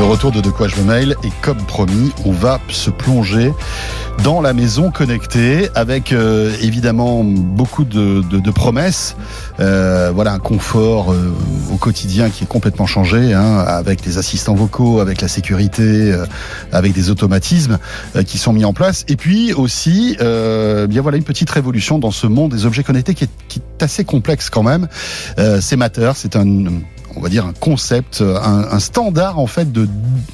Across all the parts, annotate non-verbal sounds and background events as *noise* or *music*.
Le retour de De quoi je me mail et comme promis, on va se plonger dans la maison connectée avec euh, évidemment beaucoup de, de, de promesses. Euh, voilà un confort euh, au quotidien qui est complètement changé hein, avec les assistants vocaux, avec la sécurité, euh, avec des automatismes euh, qui sont mis en place. Et puis aussi, bien voilà une petite révolution dans ce monde des objets connectés qui est, qui est assez complexe quand même. c'est Matter, c'est un on va dire un concept, un, un, standard en fait de,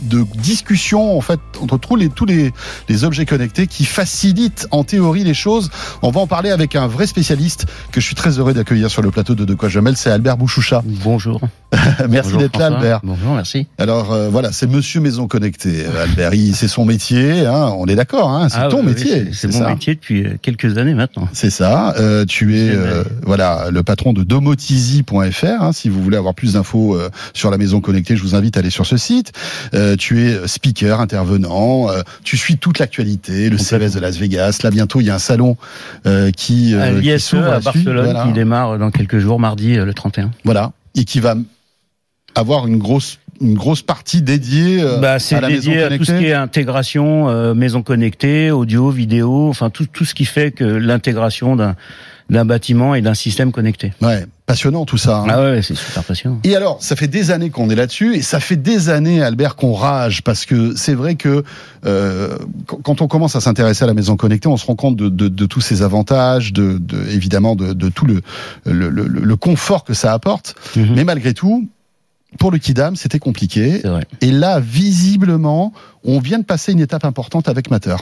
de discussion en fait entre tous les tous les, les objets connectés qui facilite en théorie les choses. On va en parler avec un vrai spécialiste que je suis très heureux d'accueillir sur le plateau de De quoi je mêle, c'est Albert Bouchoucha. Bonjour. *laughs* merci d'être là Albert. Bonjour, merci. Alors euh, voilà, c'est Monsieur Maison Connectée, Albert. C'est son métier, hein, on est d'accord, hein, c'est ah, ton oui, métier. C'est mon ça. métier depuis euh, quelques années maintenant. C'est ça. Euh, tu es euh, voilà le patron de domotizy.fr. Hein, si vous voulez avoir plus d'infos euh, sur la maison connectée, je vous invite à aller sur ce site. Euh, tu es speaker, intervenant. tu suis toute l'actualité, le CES de Las Vegas. Là bientôt, il y a un salon qui, euh, qui s'ouvre à Barcelone, voilà. qui démarre dans quelques jours, mardi le 31. Voilà, et qui va avoir une grosse une grosse partie dédiée euh, bah, à la dédié maison connectée. à tout ce qui est intégration, euh, maison connectée, audio, vidéo, enfin tout tout ce qui fait que l'intégration d'un d'un bâtiment et d'un système connecté. Ouais, passionnant tout ça. Hein. Ah ouais, c'est super passionnant. Et alors, ça fait des années qu'on est là-dessus, et ça fait des années, Albert, qu'on rage, parce que c'est vrai que euh, quand on commence à s'intéresser à la maison connectée, on se rend compte de, de, de tous ses avantages, de, de évidemment de, de, tout le, le, le, le, confort que ça apporte. Mm -hmm. Mais malgré tout, pour le Kidam, c'était compliqué. Et là, visiblement, on vient de passer une étape importante avec Matter.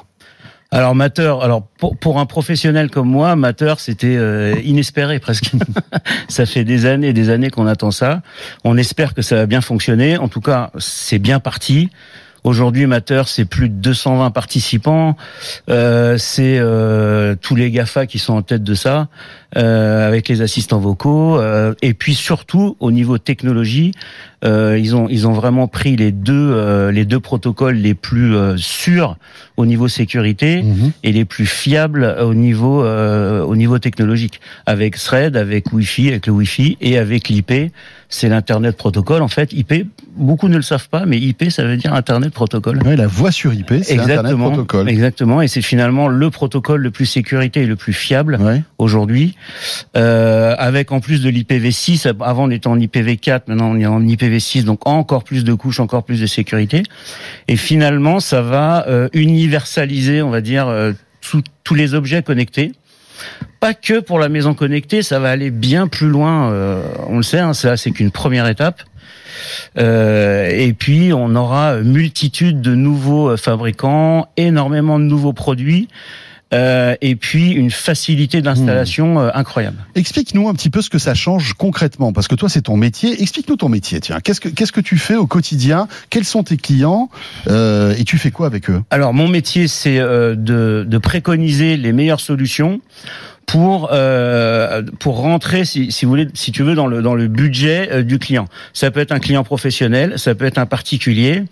Alors Matter, alors pour, pour, un professionnel comme moi, Matter c'était euh, inespéré presque. *laughs* ça fait des années et des années qu'on attend ça. On espère que ça va bien fonctionner. En tout cas, c'est bien parti. Aujourd'hui, Matter, c'est plus de 220 participants. Euh, c'est euh, tous les GAFA qui sont en tête de ça, euh, avec les assistants vocaux. Euh, et puis surtout, au niveau technologie, euh, ils ont ils ont vraiment pris les deux euh, les deux protocoles les plus sûrs au niveau sécurité -hmm. et les plus fiables au niveau au niveau technologique, avec Thread, avec Wi-Fi, avec le Wi-Fi et avec l'IP. C'est l'internet protocole. En fait, IP, beaucoup ne le savent pas, mais IP, ça veut dire internet protocole. Oui, la voix sur IP, c'est internet protocole. Exactement, et c'est finalement le protocole le plus sécurité et le plus fiable ouais. aujourd'hui. Euh, avec en plus de l'IPv6, avant on était en IPv4, maintenant on est en IPv6, donc encore plus de couches, encore plus de sécurité. Et finalement, ça va euh, universaliser, on va dire, euh, tous les objets connectés. Pas que pour la maison connectée, ça va aller bien plus loin. Euh, on le sait, hein, ça c'est qu'une première étape. Euh, et puis on aura multitude de nouveaux fabricants, énormément de nouveaux produits. Euh, et puis une facilité d'installation mmh. incroyable. Explique-nous un petit peu ce que ça change concrètement, parce que toi c'est ton métier. Explique-nous ton métier. Tiens, qu'est-ce que qu'est-ce que tu fais au quotidien? Quels sont tes clients? Euh, et tu fais quoi avec eux? Alors mon métier c'est euh, de, de préconiser les meilleures solutions pour euh, pour rentrer si, si vous voulez si tu veux dans le dans le budget euh, du client. Ça peut être un client professionnel, ça peut être un particulier.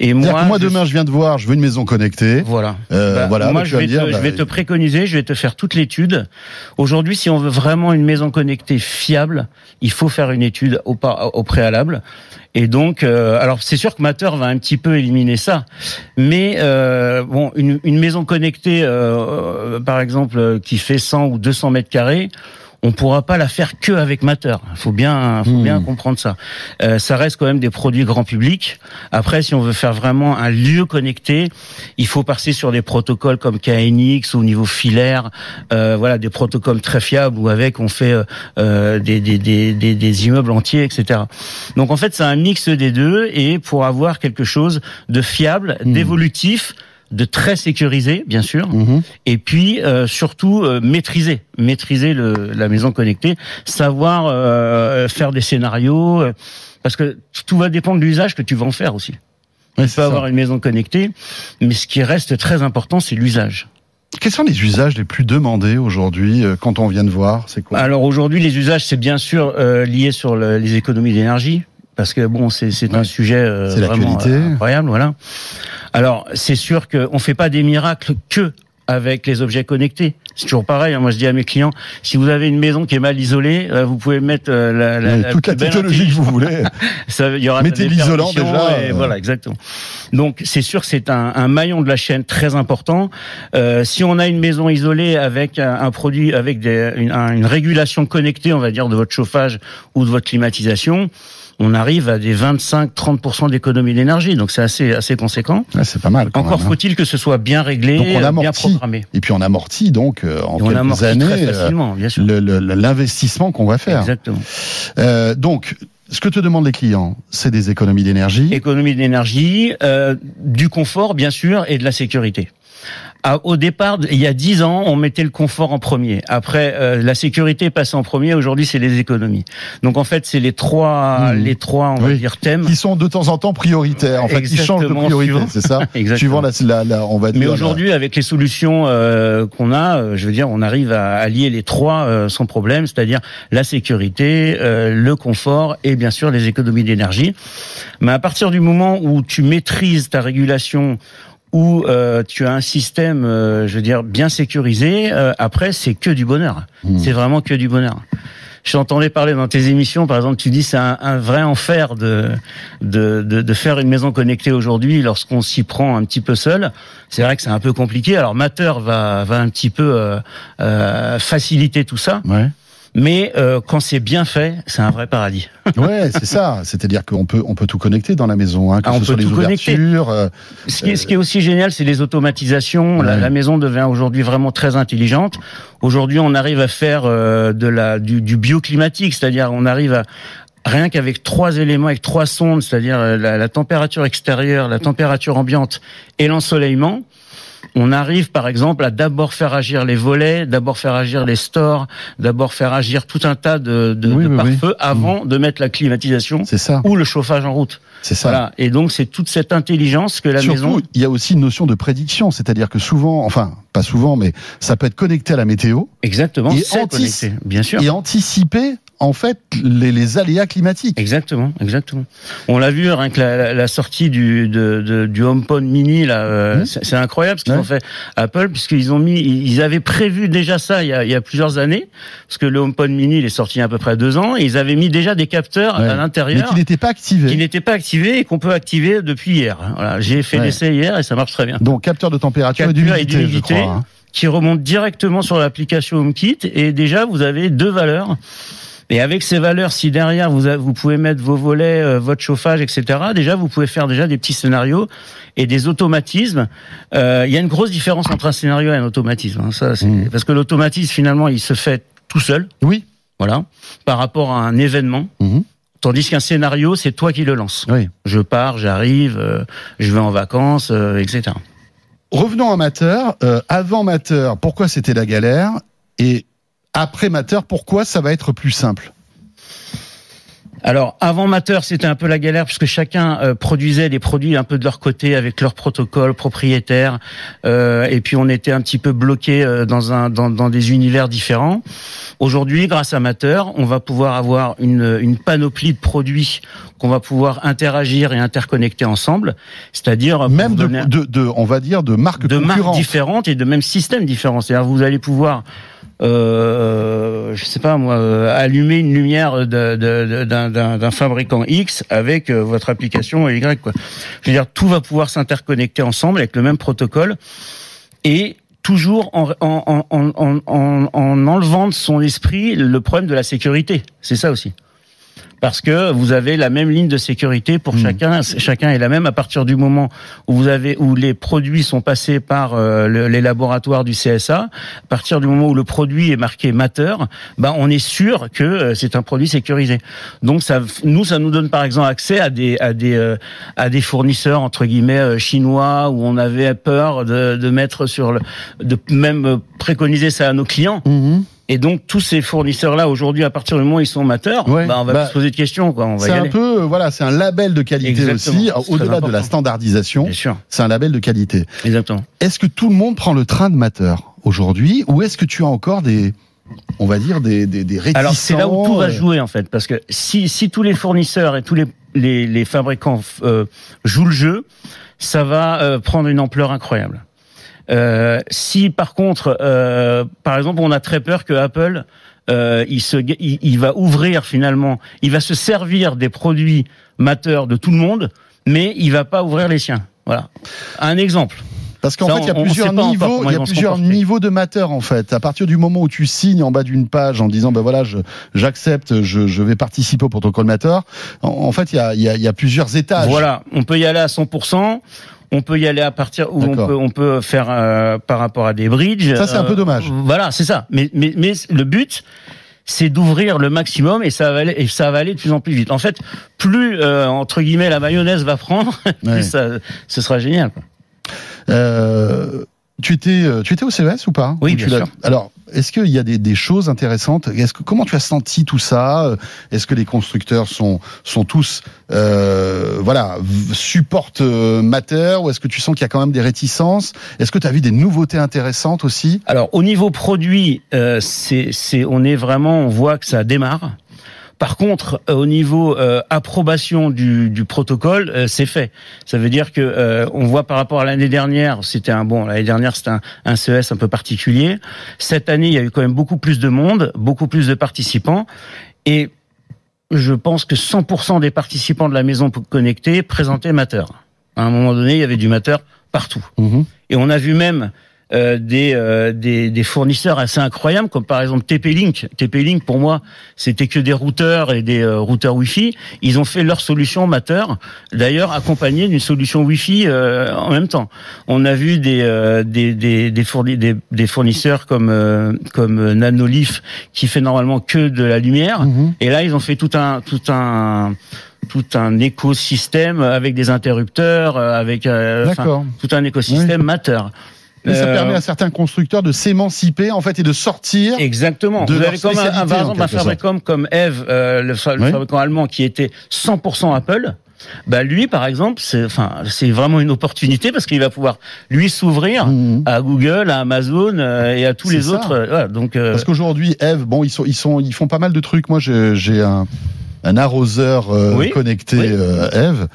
Et moi, moi demain je... je viens de voir, je veux une maison connectée. Voilà. Euh, bah, voilà. Moi je vais, dire, te, bah, je vais te préconiser, je vais te faire toute l'étude. Aujourd'hui, si on veut vraiment une maison connectée fiable, il faut faire une étude au, au préalable. Et donc, euh, alors c'est sûr que Matter va un petit peu éliminer ça, mais euh, bon, une, une, maison connectée, euh, par exemple, qui fait 100 ou 200 mètres carrés, on pourra pas la faire que avec Matter. Il faut bien, faut mmh. bien comprendre ça. Euh, ça reste quand même des produits grand public. Après, si on veut faire vraiment un lieu connecté, il faut passer sur des protocoles comme KNX au niveau filaire. Euh, voilà, des protocoles très fiables où avec on fait euh, des, des, des, des, des immeubles entiers, etc. Donc en fait, c'est un mix des deux et pour avoir quelque chose de fiable, mmh. d'évolutif de très sécurisé, bien sûr, mmh. et puis euh, surtout euh, maîtriser, maîtriser le, la maison connectée, savoir euh, faire des scénarios, euh, parce que tout va dépendre de l'usage que tu vas en faire aussi. Ouais, tu peux avoir une maison connectée, mais ce qui reste très important, c'est l'usage. Quels sont les usages les plus demandés aujourd'hui euh, quand on vient de voir? C'est quoi? Alors aujourd'hui, les usages, c'est bien sûr lié sur le, les économies d'énergie parce que bon, c'est ouais. un sujet euh, vraiment euh, incroyable, voilà. Alors, c'est sûr qu'on fait pas des miracles que avec les objets connectés. C'est toujours pareil. hein. Moi, je dis à mes clients, si vous avez une maison qui est mal isolée, euh, vous pouvez mettre euh, la, la, la toute la technologie que vous voulez. *laughs* ça, il y aura Mettez l'isolant déjà, et. Voilà, exactement. Donc c'est sûr que c'est un, un maillon de la chaîne très important. Euh, si on a une maison isolée avec un, un produit, avec des, une, un- une régulation connectée, on va dire, de votre chauffage ou de votre climatisation, on arrive à des 25-30% d'économie d'énergie. Donc c'est assez assez conséquent. Ouais, c'est pas mal. Quand Encore hein. faut-il que ce soit bien réglé, Donc on euh, bien programmé. Et puis on amortit donc euh, en on quelques années euh, l'investissement qu'on va faire. Exactement. Euh, donc, ce que te demandent les clients, c'est des économies d'énergie. Économie d'énergie, euh, du confort bien sûr et de la sécurité. À- au départ, il y a dix ans, on mettait le confort en premier. Après, euh, la sécurité passait en premier. Aujourd'hui, c'est les économies. Donc en fait, c'est les trois, Mhm. les trois, on va dire thèmes. Qui sont de temps en temps prioritaires. En fait, ils changent de priorité, c'est ça *laughs* Exactement. Suivant la, la, la- on va dire. Mais la- aujourd'hui, avec les solutions euh, qu'on a, euh, je veux dire, on arrive à allier les trois euh, sans problème, c'est-à-dire la sécurité, euh, le confort et bien sûr les économies d'énergie. Mais à partir du moment où tu maîtrises ta régulation, où euh, tu as un système, euh, je veux dire, bien sécurisé, euh, après c'est que du bonheur. Mhm. C'est vraiment que du bonheur. J'entendais parler dans tes émissions, par exemple, tu dis c'est un, un vrai enfer de, de, de, de faire une maison connectée aujourd'hui lorsqu'on s'y prend un petit peu seul. C'est vrai que c'est un peu compliqué. Alors Matter va, va un petit peu euh, euh, faciliter tout ça, Ouais, mais euh, quand c'est bien fait, c'est un vrai paradis. *laughs* ouais c'est ça. C'est-à-dire qu'on peut, on peut tout connecter dans la maison, hein, que Ah, on ce soit peut les tout connecter. ouvertures. euh, Ce qui, est, ce qui est aussi génial, c'est les automatisations. La, Ouais. la maison devient aujourd'hui vraiment très intelligente. Aujourd'hui, on arrive à faire euh, de la du, du bioclimatique, c'est-à-dire on arrive à rien qu'avec trois éléments, avec trois sondes, c'est-à-dire euh, la, la température extérieure, la température ambiante et l'ensoleillement. On arrive, par exemple, à d'abord faire agir les volets, d'abord faire agir les stores, d'abord faire agir tout un tas de, de, Oui, de oui, oui. pare-feu avant de mettre la climatisation ça. ou le chauffage en route. C'est ça. Voilà. Et donc, c'est toute cette intelligence que la Surtout, maison il y a aussi une notion de prédiction, c'est-à-dire que souvent, enfin, pas souvent, mais ça peut être connecté à la météo Exactement, Et connecté, bien sûr. et anticiper en fait les, les aléas climatiques. Exactement, exactement. On l'a vu, rien que la, la- la sortie du, de, de- du HomePod Mini, là, euh, Mmh. c'est incroyable ce qu'ils Ouais. ont fait Apple, puisqu'ils ont mis, ils avaient prévu déjà ça il y, a, il y a plusieurs années, parce que le HomePod Mini, il est sorti il y a à peu près deux ans, et ils avaient mis déjà des capteurs Ouais. à Mais l'intérieur qui n'était pas activé. qui n'étaient pas activés et qu'on peut activer depuis hier. Voilà, j'ai fait Ouais. l'essai hier et ça marche très bien. Donc capteur de température Capteur et d'humidité, hein. qui remonte directement sur l'application HomeKit et déjà vous avez deux valeurs. Et avec ces valeurs, si derrière vous, vous pouvez mettre vos volets, euh, votre chauffage, etc. Déjà, vous pouvez faire déjà des petits scénarios et des automatismes. Euh, Il y a une grosse différence entre un scénario et un automatisme. hein. ça, Mhm. parce que l'automatisme finalement, il se fait tout seul. Oui. Voilà, par rapport à un événement. Mhm. Tandis qu'un scénario, c'est toi qui le lances. Oui. Je pars, j'arrive, euh, je vais en vacances, euh, etc. Revenons à Matter. Euh, avant Matter, pourquoi c'était la galère? Et après Matter, pourquoi ça va être plus simple? Alors, avant Matter, c'était un peu la galère puisque chacun euh, produisait des produits un peu de leur côté avec leur protocole propriétaire, euh, et puis on était un petit peu bloqué euh, dans un dans, dans des univers différents. Aujourd'hui, grâce à Matter, on va pouvoir avoir une, une panoplie de produits qu'on va pouvoir interagir et interconnecter ensemble, c'est-à-dire Même de, donner- de, de- on va dire, de marques de marques différentes et de même systèmes différents. C'est-à-dire vous allez pouvoir, euh, je sais pas moi, euh, allumer une lumière d'un fabricant X avec euh, votre application Y. Quoi. Je veux dire, tout va pouvoir s'interconnecter ensemble avec le même protocole et toujours en, en, en, en enlevant de son esprit le problème de la sécurité. C'est ça aussi parce que vous avez la même ligne de sécurité pour Hmm. chacun. Chacun est la même à partir du moment où vous avez où les produits sont passés par euh, le- les laboratoires du CSA. À partir du moment où le produit est marqué Matter, ben on est sûr que euh, c'est un produit sécurisé. Donc ça, nous, ça nous donne par exemple accès à des à des euh, à des fournisseurs entre guillemets chinois où on avait peur de, de mettre sur le, de même préconiser ça à nos clients. Mhm. Et donc tous ces fournisseurs-là aujourd'hui, à partir du moment où ils sont amateurs, Ouais, bah, on va bah, se poser de questions. C'est un aller. peu, euh, voilà, c'est un label de qualité Exactement. aussi, au-delà de la standardisation. Bien sûr, C'est un label de qualité. exactement. Est-ce que tout le monde prend le train de Matter aujourd'hui, ou est-ce que tu as encore des, on va dire des des, des réticents Alors c'est là où tout va euh, jouer en fait, parce que si si tous les fournisseurs et tous les les, les fabricants euh, jouent le jeu, ça va euh, prendre une ampleur incroyable. Euh, si par contre, euh, par exemple, on a très peur que Apple euh, il, se, il, il, va ouvrir finalement, il va se servir des produits mateurs de tout le monde, mais il va pas ouvrir les siens. Voilà. Un exemple. Parce qu'en fait, il y a plusieurs niveaux, il y a plusieurs niveaux de mateur en fait. À partir du moment où tu signes en bas d'une page en disant ben voilà, j'accepte, je, je, vais participer au protocole mateur. En, en fait, il y a, il y, a, il y a plusieurs étages. Voilà, on peut y aller à 100%. On peut y aller à partir où on peut, on peut faire euh, par rapport à des bridges. Ça, c'est un peu dommage. Euh, voilà, c'est ça. Mais, mais, mais le but, c'est d'ouvrir le maximum et ça va aller et ça va aller de plus en plus vite. En fait, plus euh, entre guillemets la mayonnaise va prendre, *laughs* plus ça, ce sera génial. Quoi. Euh, tu étais, euh, tu étais au CES ou pas? Oui, bien sûr. Alors, est-ce qu'il y a des, des choses intéressantes? Est-ce que comment tu as senti tout ça? Est-ce que les constructeurs sont sont tous euh, voilà supportent euh, Matter ou est-ce que tu sens qu'il y a quand même des réticences? Est-ce que tu as vu des nouveautés intéressantes aussi? Alors, au niveau produit, euh, c'est c'est on est vraiment on voit que ça démarre. Par contre, euh, au niveau euh, approbation du, du protocole, euh, c'est fait. Ça veut dire que euh, on voit par rapport à l'année dernière, c'était un bon. L'année dernière, c'était un, un, CES un peu particulier. Cette année, il y a eu quand même beaucoup plus de monde, beaucoup plus de participants, et je pense que 100% des participants de la maison connectée présentaient Matter. À un moment donné, il y avait du Matter partout. Mmh. Et on a vu même euh, des, euh, des, des fournisseurs assez incroyables comme par exemple TP-Link. TP-Link pour moi c'était que des routeurs et des euh, routeurs Wi-Fi. Ils ont fait leur solution Matter, d'ailleurs accompagnée d'une solution Wi-Fi euh, en même temps. On a vu des euh, des, des, des, fourni des, fournisseurs comme euh, comme Nanolith qui fait normalement que de la lumière Mhm. et là ils ont fait tout un tout un tout un écosystème avec des interrupteurs, avec euh, tout un écosystème Matter. Mais ça Euh, permet à certains constructeurs de s'émanciper en fait et de sortir. Exactement. de Vous avez comme un, par exemple un fabricant comme Eve, euh, le, le Oui. fabricant allemand qui était 100% Apple. Bah lui, par exemple, c'est enfin c'est vraiment une opportunité parce qu'il va pouvoir lui s'ouvrir Mhm. à Google, à Amazon euh, et à tous les ça. autres. euh, voilà, donc euh, Parce qu'aujourd'hui, Eve, bon, ils sont, ils sont, ils font pas mal de trucs. Moi, j'ai j'ai un, un arroseur euh, Oui, connecté oui. euh, Eve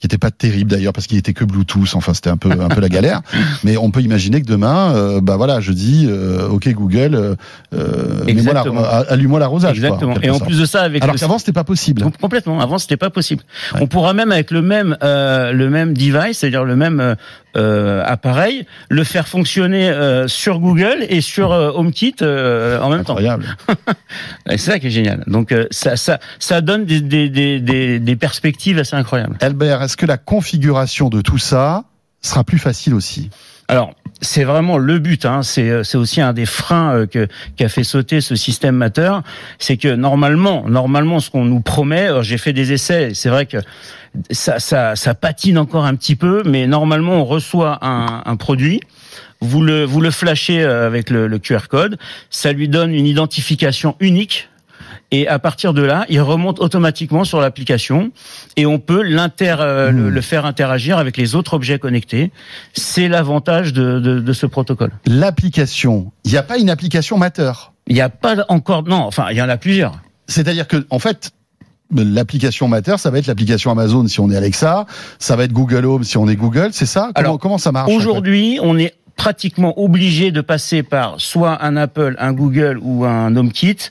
qui était pas terrible d'ailleurs parce qu'il était que Bluetooth. Enfin, c'était un peu, un peu la galère. *laughs* Mais on peut imaginer que demain, euh, bah voilà, je dis, euh, ok Google, euh, euh, Exactement. allume-moi l'arrosage. quoi, exactement. et en sorte. plus de ça, avec alors le qu'avant, c'était pas possible. Com- Complètement. Avant, c'était pas possible. Ouais. On pourra même avec le même euh, le même device, c'est-à-dire le même euh, appareil, le faire fonctionner euh, sur Google et sur euh, HomeKit euh, en même temps. Incroyable. *laughs* Et c'est ça qui est génial. Donc euh, ça ça ça donne des des des des, des perspectives assez incroyables. Albert, est-ce que la configuration de tout ça sera plus facile aussi? Alors, c'est vraiment le but. Hein. C'est euh, c'est aussi un des freins euh, que qui a fait sauter ce système Matter, c'est que normalement, normalement, ce qu'on nous promet, alors, j'ai fait des essais. C'est vrai que ça, ça ça patine encore un petit peu, mais normalement, on reçoit un, un produit. Vous le vous le flashez euh, avec le, le QR code, ça lui donne une identification unique. Et à partir de là, il remonte automatiquement sur l'application et on peut l'inter, euh, le, Mmh. le faire interagir avec les autres objets connectés. C'est l'avantage de, de, de ce protocole. L'application, il n'y a pas une application Matter. Il n'y a pas encore, non, enfin, il y en a plusieurs. C'est-à-dire que, en fait, l'application Matter, ça va être l'application Amazon si on est Alexa, ça va être Google Home si on est Google, c'est ça? Comment, Alors, comment ça marche en fait? Aujourd'hui, on est pratiquement obligé de passer par soit un Apple, un Google ou un HomeKit.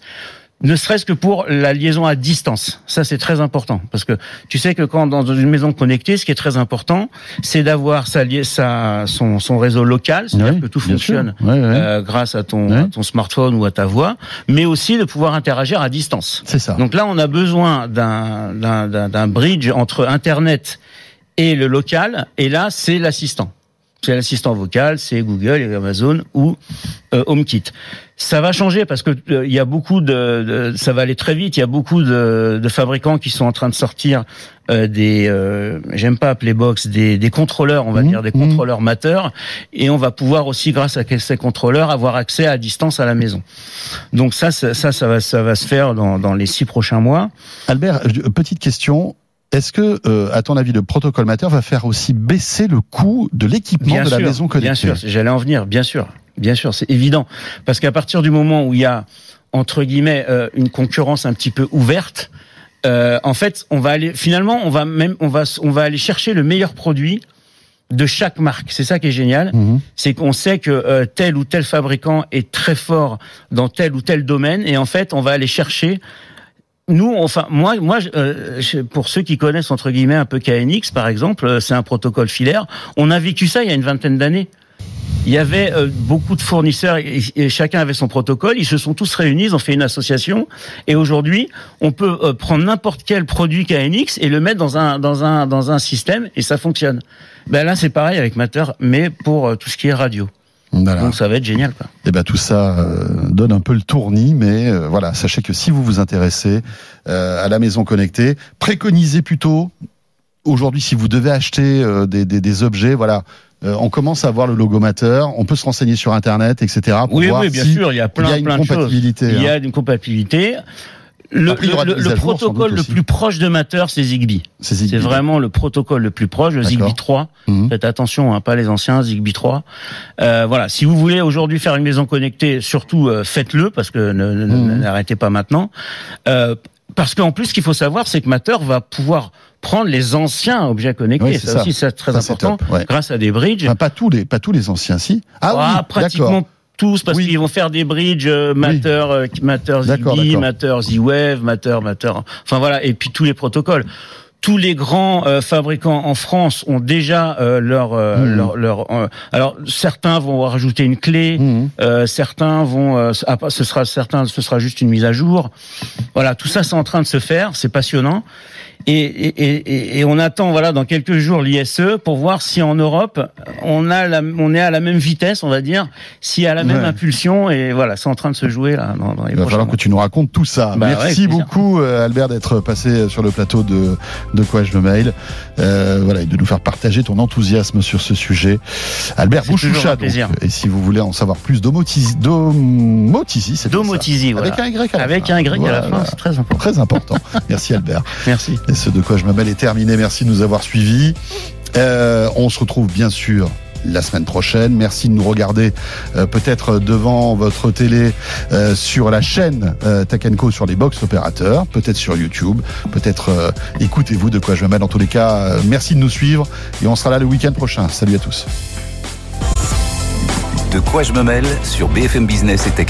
Ne serait-ce que pour la liaison à distance. Ça, c'est très important. Parce que tu sais que quand dans une maison connectée, ce qui est très important, c'est d'avoir sa, son, son réseau local, c'est-à-dire Oui, que tout fonctionne sûr. Ouais, ouais. euh, grâce à ton, Ouais. à ton smartphone ou à ta voix, mais aussi de pouvoir interagir à distance. C'est ça. Donc là, on a besoin d'un bridge entre Internet et le local, et là, c'est l'assistant. C'est l'assistant vocal, c'est Google et Amazon ou euh, HomeKit. Ça va changer parce que euh, il y a beaucoup de, de- ça va aller très vite. Il y a beaucoup de, de fabricants qui sont en train de sortir euh, des, euh, j'aime pas appeler box, des, des contrôleurs, on va Mhm, dire des mhm. contrôleurs mateurs, et on va pouvoir aussi, grâce à ces contrôleurs, avoir accès à distance à la maison. Donc ça, ça, ça, ça va, ça va se faire dans, dans les six prochains mois. Albert, petite question. Est-ce que, euh, à ton avis, le protocole Matter va faire aussi baisser le coût de l'équipement Bien de la sûr, maison connectée Bien sûr, j'allais en venir, bien sûr, bien sûr, c'est évident, parce qu'à partir du moment où il y a entre guillemets euh, une concurrence un petit peu ouverte, euh, en fait, on va aller finalement, on va même, on va, on va aller chercher le meilleur produit de chaque marque. C'est ça qui est génial. Mhm. C'est qu'on sait que euh, tel ou tel fabricant est très fort dans tel ou tel domaine et en fait, on va aller chercher nous, enfin, moi, moi, euh, pour ceux qui connaissent entre guillemets un peu KNX, par exemple, euh, c'est un protocole filaire. On a vécu ça il y a une vingtaine d'années. Il y avait euh, beaucoup de fournisseurs et, chacun avait son protocole. Ils se sont tous réunis, ils ont fait une association. Et aujourd'hui, on peut euh, prendre n'importe quel produit KNX et le mettre dans un dans un dans un système et ça fonctionne. Ben là, c'est pareil avec Matter, mais pour tout ce qui est radio. Voilà. Donc ça va être génial. Quoi. Et ben tout ça euh, donne un peu le tournis, mais euh, voilà, sachez que si vous vous intéressez euh, à la maison connectée, préconisez plutôt aujourd'hui si vous devez acheter euh, des, des, des objets, voilà. euh, on commence à voir le logo Matter, on peut se renseigner sur internet, etc. Pour Oui, voir oui, bien si sûr, il y a plein, il y a une plein de choses. compatibilité. Il y hein. a une compatibilité. Le, Après, le- le protocole le plus proche de Matter, c'est Zigbee. C'est Zigbee. C'est vraiment le protocole le plus proche, le. Zigbee 3. Mhm. Faites attention, hein, pas les anciens, Zigbee 3. Euh, voilà, si vous voulez aujourd'hui faire une maison connectée, surtout euh, faites-le parce que ne- ne- Mhm. n'arrêtez pas maintenant. Euh, parce qu'en plus, ce qu'il faut savoir, c'est que Matter va pouvoir prendre les anciens objets connectés. Oui, c'est ça, ça. aussi, c'est très Ça, important. ouais. Grâce à des bridges. Enfin, pas tous les, pas tous les anciens, si. Ah, Ah, oui, d'accord. pratiquement tous parce Oui. qu'ils vont faire des bridges euh, Matter, euh, Matter Zigbee. Matter Z-Wave, Matter, Matter. Enfin voilà, et puis tous les protocoles. Tous les grands euh, fabricants en France ont déjà euh, leur, euh, Mhm. leur, leur euh, alors certains vont rajouter une clé, Mhm. euh, certains vont euh, ah, ce sera certains ce sera juste une mise à jour. Voilà, tout ça c'est en train de se faire, c'est passionnant. Et, et, et, et on attend voilà dans quelques jours l'ISE pour voir si en Europe on a la, on est à la même vitesse, on va dire, y a la même Ouais. impulsion et voilà, c'est en train de se jouer là dans, dans les Il va prochains falloir mois. que tu nous racontes tout ça. Bah ouais, Merci plaisir. beaucoup Albert d'être passé sur le plateau de de quoi je me mail. Euh, voilà, et de nous faire partager ton enthousiasme sur ce sujet. Albert Bouchoucha. Et si vous voulez en savoir plus, Domotizi, Domotizi, c'est. Domotizi, voilà. Avec un Y à la Avec fin. un Y à la fin, c'est très important. Très important. *laughs* Merci Albert. Merci. Et ce de quoi je me mêle est terminé. Merci de nous avoir suivis. Euh, on se retrouve bien sûr la semaine prochaine. Merci de nous regarder euh, peut-être devant votre télé euh, sur la chaîne euh, sur les box opérateurs, peut-être sur YouTube, peut-être euh, écoutez-vous de quoi je me mêle. En tous les cas, merci de nous suivre et on sera là le week-end prochain. Salut à tous. De quoi je me mêle sur BFM Business et Tech.